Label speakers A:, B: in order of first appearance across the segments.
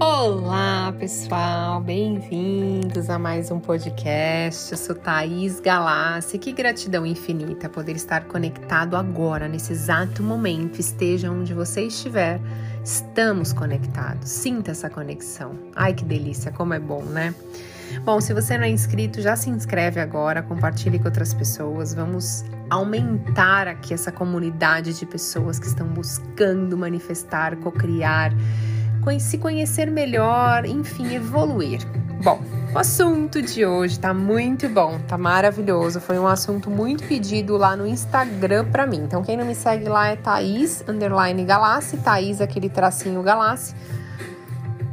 A: Olá, pessoal, bem-vindos a mais um podcast. Eu sou Thaís Galassi. Que gratidão infinita poder estar conectado agora, nesse exato momento, esteja onde você estiver. Estamos conectados. Sinta essa conexão. Ai, que delícia, como é bom, né? Bom, se você não é inscrito, já se inscreve agora, compartilhe com outras pessoas. Vamos aumentar aqui essa comunidade de pessoas que estão buscando manifestar, co-criar se conhecer melhor, enfim, evoluir. Bom, o assunto de hoje tá muito bom, tá maravilhoso. Foi um assunto muito pedido lá no Instagram para mim. Então, quem não me segue lá é Thaís underline Galassi, Thaís aquele tracinho Galassi.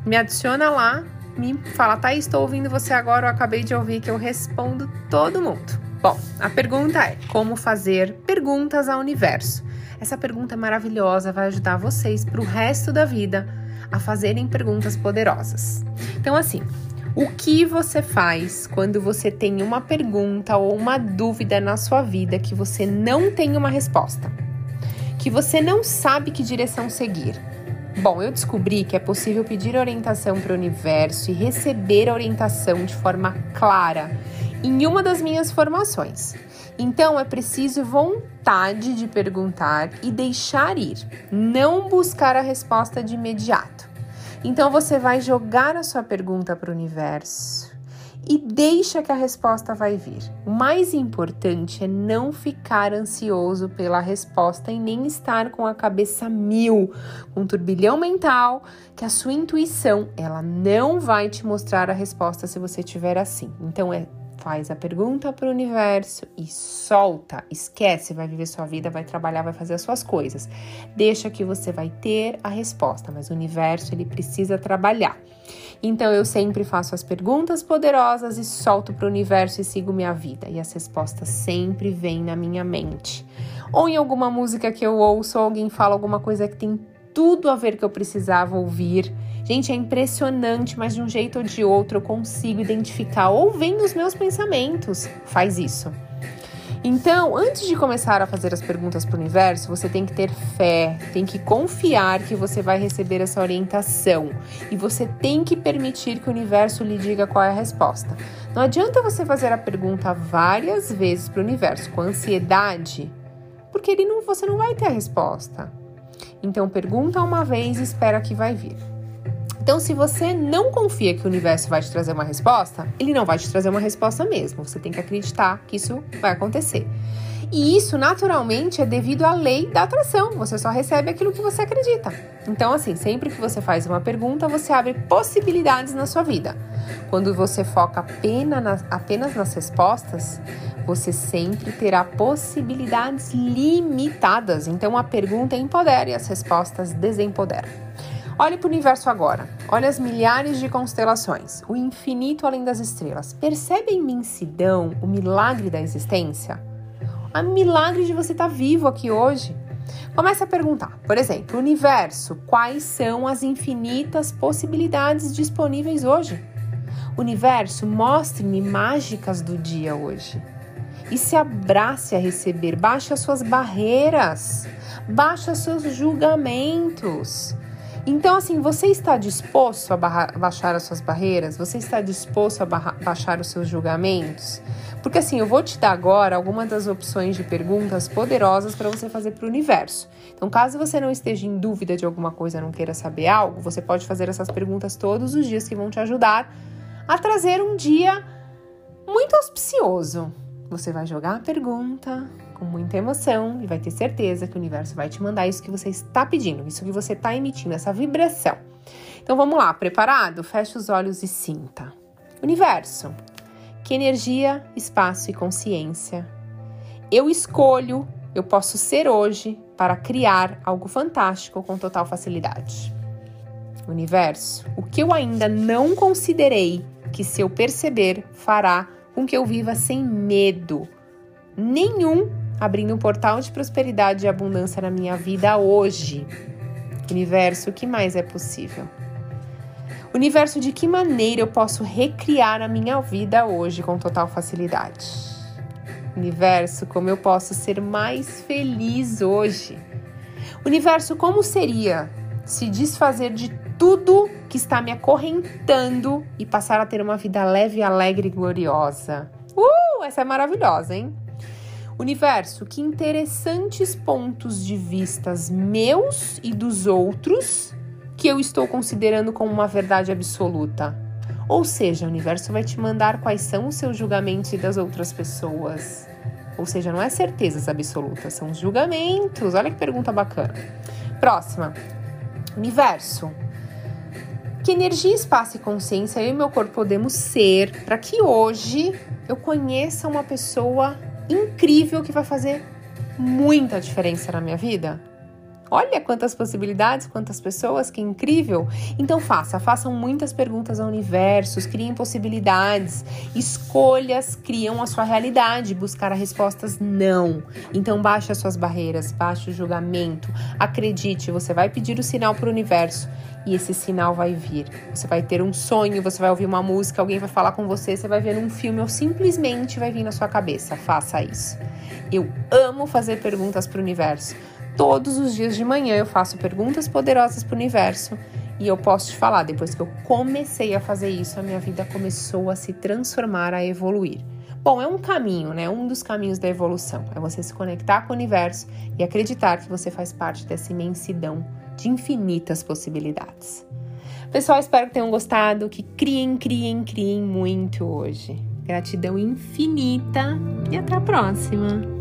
A: Me adiciona lá, me fala, Thaís, estou ouvindo você agora, eu acabei de ouvir que eu respondo todo mundo. Bom, a pergunta é: como fazer perguntas ao universo? Essa pergunta é maravilhosa, vai ajudar vocês para o resto da vida a fazerem perguntas poderosas. Então, assim, o que você faz quando você tem uma pergunta ou uma dúvida na sua vida que você não tem uma resposta? Que você não sabe que direção seguir? Bom, eu descobri que é possível pedir orientação para o universo e receber orientação de forma clara em uma das minhas formações. Então é preciso vontade de perguntar e deixar ir, não buscar a resposta de imediato. Então você vai jogar a sua pergunta para o universo e deixa que a resposta vai vir. O mais importante é não ficar ansioso pela resposta e nem estar com a cabeça mil, com um turbilhão mental, que a sua intuição, ela não vai te mostrar a resposta se você tiver assim. Então é faz a pergunta para o universo e solta, esquece, vai viver sua vida, vai trabalhar, vai fazer as suas coisas. Deixa que você vai ter a resposta, mas o universo ele precisa trabalhar. Então eu sempre faço as perguntas poderosas e solto para o universo e sigo minha vida. E as respostas sempre vêm na minha mente. Ou em alguma música que eu ouço, alguém fala alguma coisa que tem tudo a ver que eu precisava ouvir Gente, é impressionante, mas de um jeito ou de outro eu consigo identificar ou vem nos meus pensamentos. Faz isso. Então, antes de começar a fazer as perguntas para o universo, você tem que ter fé, tem que confiar que você vai receber essa orientação e você tem que permitir que o universo lhe diga qual é a resposta. Não adianta você fazer a pergunta várias vezes para o universo com ansiedade, porque ele não, você não vai ter a resposta. Então, pergunta uma vez e espera que vai vir. Então, se você não confia que o universo vai te trazer uma resposta, ele não vai te trazer uma resposta mesmo. Você tem que acreditar que isso vai acontecer. E isso, naturalmente, é devido à lei da atração. Você só recebe aquilo que você acredita. Então, assim, sempre que você faz uma pergunta, você abre possibilidades na sua vida. Quando você foca apenas nas, apenas nas respostas, você sempre terá possibilidades limitadas. Então, a pergunta empodera e as respostas desempoderam. Olhe para o universo agora. Olhe as milhares de constelações, o infinito além das estrelas. Percebe a imensidão, o milagre da existência? O milagre de você estar tá vivo aqui hoje. Comece a perguntar, por exemplo, universo, quais são as infinitas possibilidades disponíveis hoje? Universo, mostre-me mágicas do dia hoje. E se abrace a receber, baixe as suas barreiras, baixe os seus julgamentos. Então, assim, você está disposto a baixar as suas barreiras? Você está disposto a baixar os seus julgamentos? Porque, assim, eu vou te dar agora algumas das opções de perguntas poderosas para você fazer para o universo. Então, caso você não esteja em dúvida de alguma coisa, não queira saber algo, você pode fazer essas perguntas todos os dias que vão te ajudar a trazer um dia muito auspicioso. Você vai jogar a pergunta, com muita emoção e vai ter certeza que o universo vai te mandar isso que você está pedindo, isso que você está emitindo, essa vibração. Então vamos lá, preparado? Feche os olhos e sinta. Universo, que energia, espaço e consciência eu escolho, eu posso ser hoje para criar algo fantástico com total facilidade. Universo, o que eu ainda não considerei que, se eu perceber, fará com que eu viva sem medo nenhum abrindo um portal de prosperidade e abundância na minha vida hoje. Universo, o que mais é possível? Universo, de que maneira eu posso recriar a minha vida hoje com total facilidade? Universo, como eu posso ser mais feliz hoje? Universo, como seria se desfazer de tudo que está me acorrentando e passar a ter uma vida leve, alegre e gloriosa. Uh, essa é maravilhosa, hein? Universo, que interessantes pontos de vistas meus e dos outros que eu estou considerando como uma verdade absoluta. Ou seja, o universo vai te mandar quais são os seus julgamentos e das outras pessoas. Ou seja, não é certezas absolutas, são os julgamentos. Olha que pergunta bacana. Próxima. Universo. Que energia, espaço e consciência eu e meu corpo podemos ser para que hoje eu conheça uma pessoa incrível que vai fazer muita diferença na minha vida? Olha quantas possibilidades, quantas pessoas, que incrível! Então faça, façam muitas perguntas ao universo, criem possibilidades, escolhas criam a sua realidade, buscar respostas não. Então baixe as suas barreiras, baixe o julgamento, acredite, você vai pedir o sinal para o universo e esse sinal vai vir. Você vai ter um sonho, você vai ouvir uma música, alguém vai falar com você, você vai ver um filme ou simplesmente vai vir na sua cabeça. Faça isso. Eu amo fazer perguntas para o universo todos os dias de manhã eu faço perguntas poderosas para o universo e eu posso te falar, depois que eu comecei a fazer isso, a minha vida começou a se transformar, a evoluir. Bom, é um caminho, né? Um dos caminhos da evolução é você se conectar com o universo e acreditar que você faz parte dessa imensidão de infinitas possibilidades. Pessoal, espero que tenham gostado, que criem, criem, criem muito hoje. Gratidão infinita e até a próxima!